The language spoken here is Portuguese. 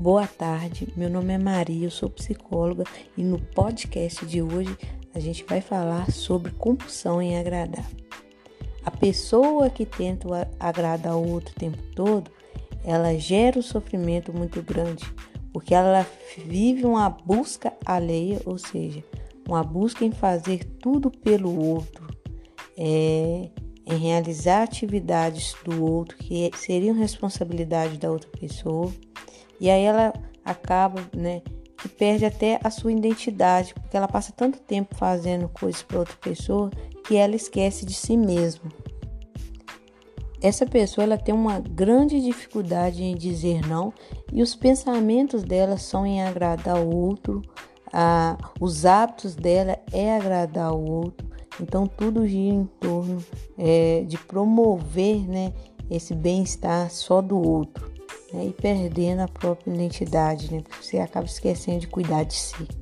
Boa tarde, meu nome é Maria, eu sou psicóloga e no podcast de hoje a gente vai falar sobre compulsão em agradar. A pessoa que tenta agradar o outro o tempo todo, ela gera um sofrimento muito grande, porque ela vive uma busca alheia, ou seja, uma busca em fazer tudo pelo outro, é, em realizar atividades do outro que seriam responsabilidade da outra pessoa e aí ela acaba, né, que perde até a sua identidade, porque ela passa tanto tempo fazendo coisas para outra pessoa que ela esquece de si mesma. Essa pessoa ela tem uma grande dificuldade em dizer não e os pensamentos dela são em agradar o outro, a, os hábitos dela é agradar o outro. Então tudo gira em torno é, de promover né, esse bem-estar só do outro né, e perdendo a própria identidade, né, porque você acaba esquecendo de cuidar de si.